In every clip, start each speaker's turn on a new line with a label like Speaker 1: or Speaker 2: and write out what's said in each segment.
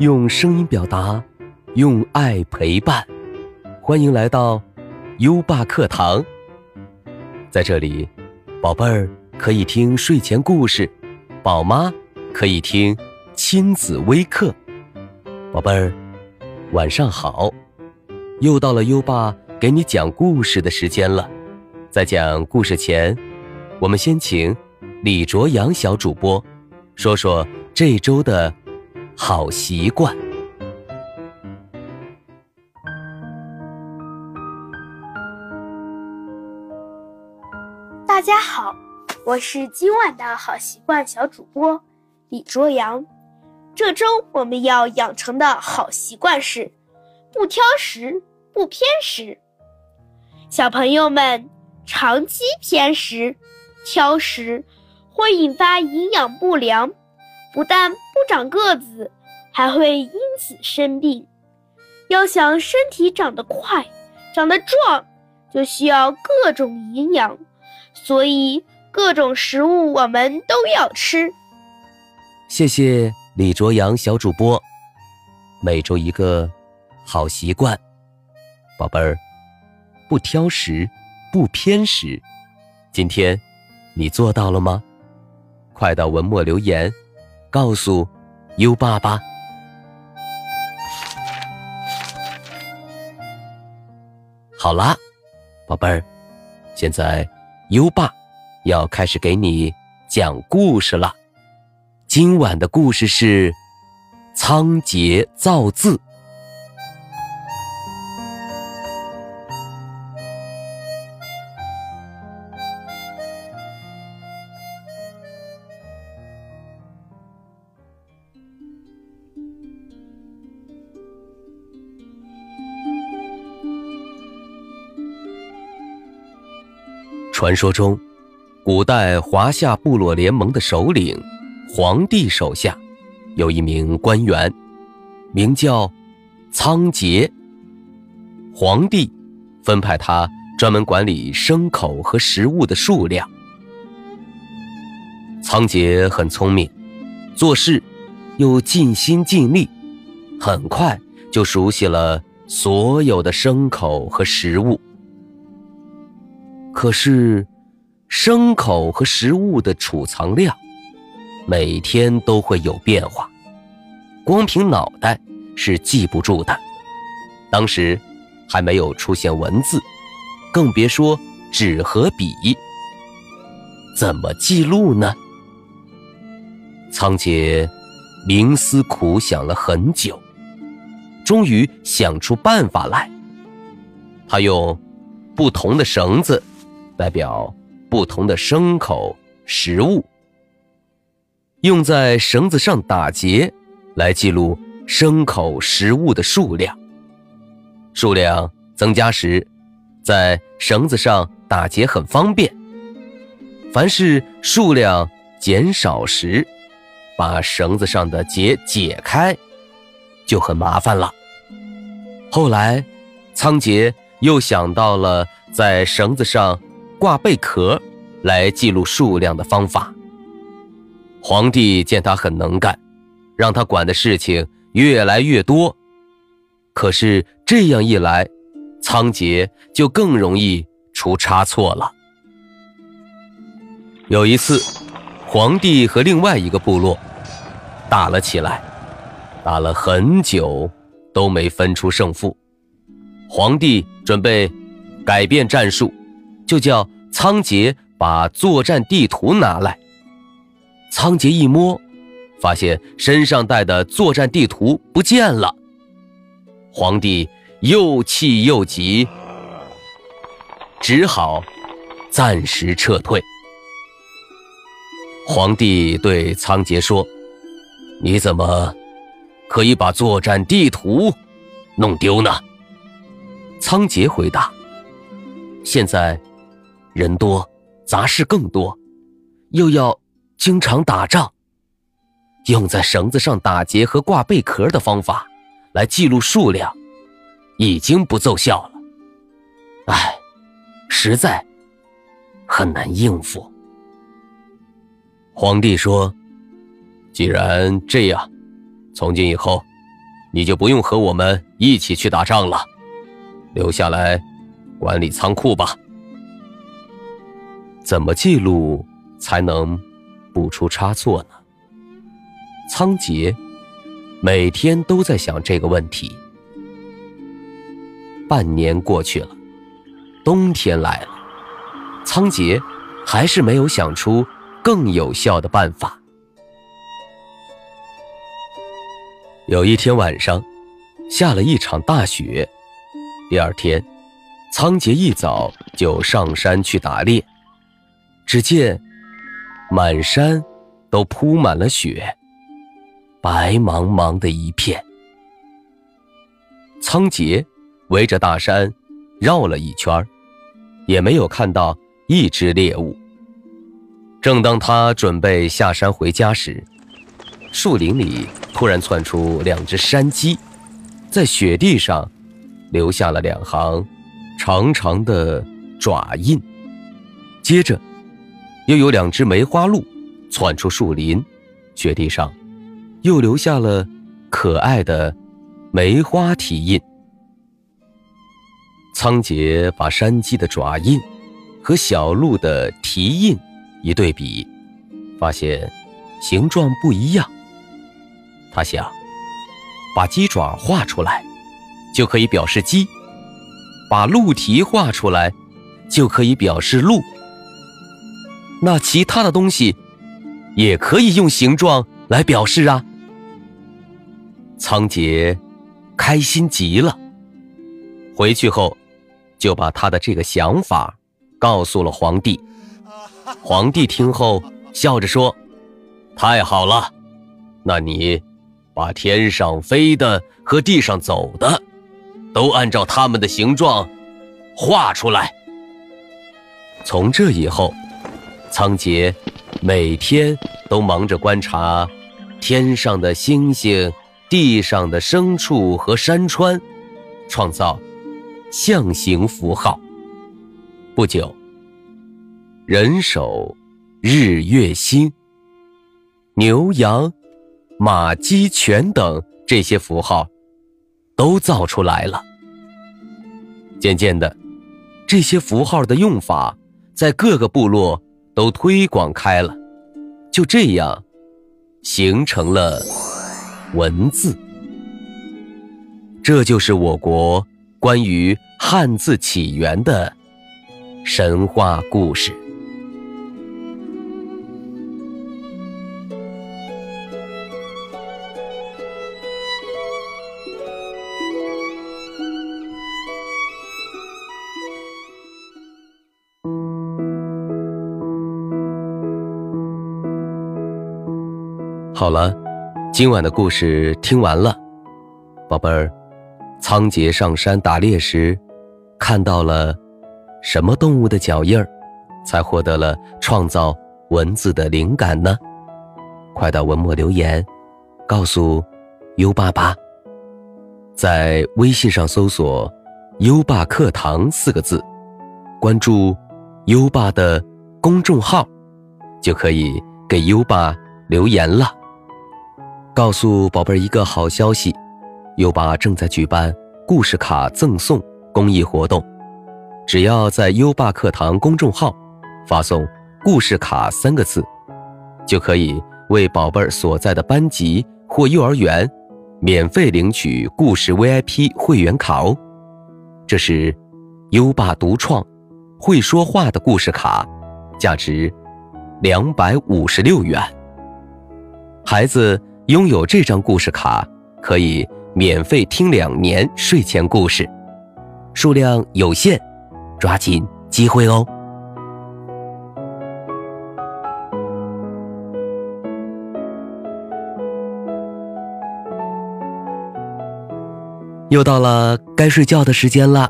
Speaker 1: 用声音表达，用爱陪伴。欢迎来到优爸课堂。在这里，宝贝儿可以听睡前故事，宝妈可以听亲子微课。宝贝儿，晚上好！又到了优爸给你讲故事的时间了。在讲故事前，我们先请李卓阳小主播说说这周的好习惯。
Speaker 2: 大家好，我是今晚的好习惯小主播李卓阳。这周我们要养成的好习惯是不挑食、不偏食。小朋友们。长期偏食、挑食会引发营养不良，不但不长个子，还会因此生病。要想身体长得快、长得壮，就需要各种营养，所以各种食物我们都要吃。
Speaker 1: 谢谢李卓阳小主播，每周一个好习惯，宝贝儿，不挑食。不偏食，今天你做到了吗？快到文末留言，告诉优爸爸。好啦，宝贝儿，现在优爸要开始给你讲故事了。今晚的故事是仓颉造字。传说中，古代华夏部落联盟的首领，黄帝手下有一名官员，名叫仓颉。皇帝分派他专门管理牲口和食物的数量。仓颉很聪明，做事又尽心尽力，很快就熟悉了所有的牲口和食物。可是，牲口和食物的储藏量每天都会有变化，光凭脑袋是记不住的。当时还没有出现文字，更别说纸和笔，怎么记录呢？仓颉冥思苦想了很久，终于想出办法来。他用不同的绳子。代表不同的牲口、食物，用在绳子上打结，来记录牲口、食物的数量。数量增加时，在绳子上打结很方便；凡是数量减少时，把绳子上的结解开，就很麻烦了。后来，仓颉又想到了在绳子上。挂贝壳来记录数量的方法。皇帝见他很能干，让他管的事情越来越多。可是这样一来，仓颉就更容易出差错了。有一次，皇帝和另外一个部落打了起来，打了很久都没分出胜负。皇帝准备改变战术。就叫仓颉把作战地图拿来。仓颉一摸，发现身上带的作战地图不见了。皇帝又气又急，只好暂时撤退。皇帝对仓颉说：“你怎么可以把作战地图弄丢呢？”仓颉回答：“现在。”人多，杂事更多，又要经常打仗。用在绳子上打结和挂贝壳的方法来记录数量，已经不奏效了。唉，实在很难应付。皇帝说：“既然这样，从今以后，你就不用和我们一起去打仗了，留下来管理仓库吧。怎么记录才能不出差错呢？仓颉每天都在想这个问题。半年过去了，冬天来了，仓颉还是没有想出更有效的办法。有一天晚上，下了一场大雪。第二天，仓颉一早就上山去打猎。只见满山都铺满了雪，白茫茫的一片。仓颉围着大山绕了一圈，也没有看到一只猎物。正当他准备下山回家时，树林里突然窜出两只山鸡，在雪地上留下了两行长长的爪印。接着，又有两只梅花鹿窜出树林，雪地上又留下了可爱的梅花蹄印。仓颉把山鸡的爪印和小鹿的蹄印一对比，发现形状不一样。他想，把鸡爪画出来，就可以表示鸡；把鹿蹄画出来，就可以表示鹿。那其他的东西，也可以用形状来表示啊。仓颉开心极了，回去后就把他的这个想法告诉了皇帝。皇帝听后笑着说：“太好了，那你……”把天上飞的和地上走的，都按照它们的形状画出来。从这以后，仓颉每天都忙着观察天上的星星、地上的牲畜和山川，创造象形符号。不久，人手、日月星、牛羊。马、鸡、犬等这些符号都造出来了。渐渐的，这些符号的用法在各个部落都推广开了，就这样形成了文字。这就是我国关于汉字起源的神话故事。好了，今晚的故事听完了，宝贝儿，仓颉上山打猎时，看到了什么动物的脚印儿，才获得了创造文字的灵感呢？快到文末留言，告诉优爸吧。在微信上搜索“优爸课堂”四个字，关注优爸的公众号，就可以给优爸留言了。告诉宝贝儿一个好消息，优爸正在举办故事卡赠送公益活动，只要在优爸课堂公众号发送“故事卡”三个字，就可以为宝贝儿所在的班级或幼儿园免费领取故事 VIP 会员卡哦。这是优爸独创会说话的故事卡，价值两百五十六元，孩子。拥有这张故事卡，可以免费听两年睡前故事，数量有限，抓紧机会哦！又到了该睡觉的时间了，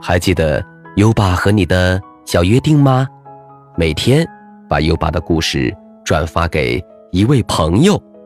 Speaker 1: 还记得优爸和你的小约定吗？每天把优爸的故事转发给一位朋友。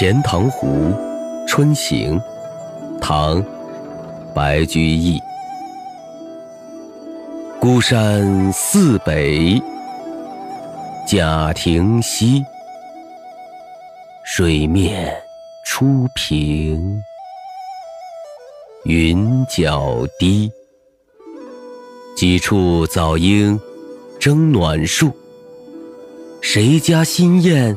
Speaker 1: 钱塘湖春行》唐·白居易。孤山寺北贾亭西，水面初平云脚低。几处早莺争暖树，谁家新燕？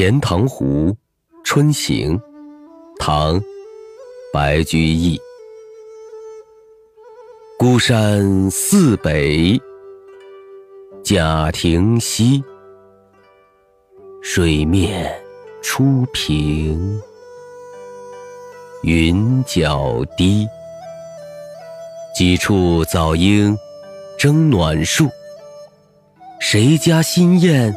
Speaker 1: 钱塘湖春行》唐·白居易。孤山寺北贾亭西，水面初平云脚低。几处早莺争暖树，谁家新燕？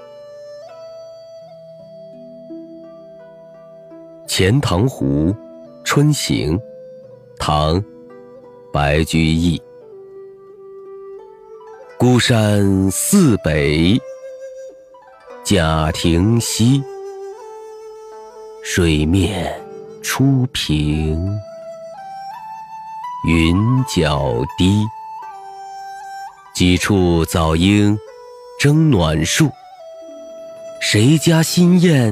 Speaker 1: 钱塘湖春行》唐·白居易。孤山寺北贾亭西，水面初平云脚低。几处早莺争暖树，谁家新燕？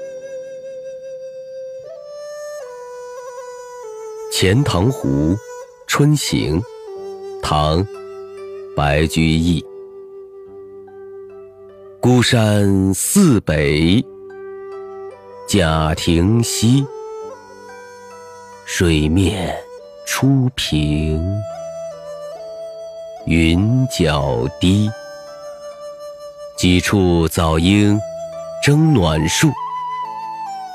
Speaker 1: 钱塘湖春行》唐·白居易。孤山寺北贾亭西，水面初平云脚低。几处早莺争暖树，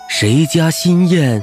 Speaker 1: 谁家新燕？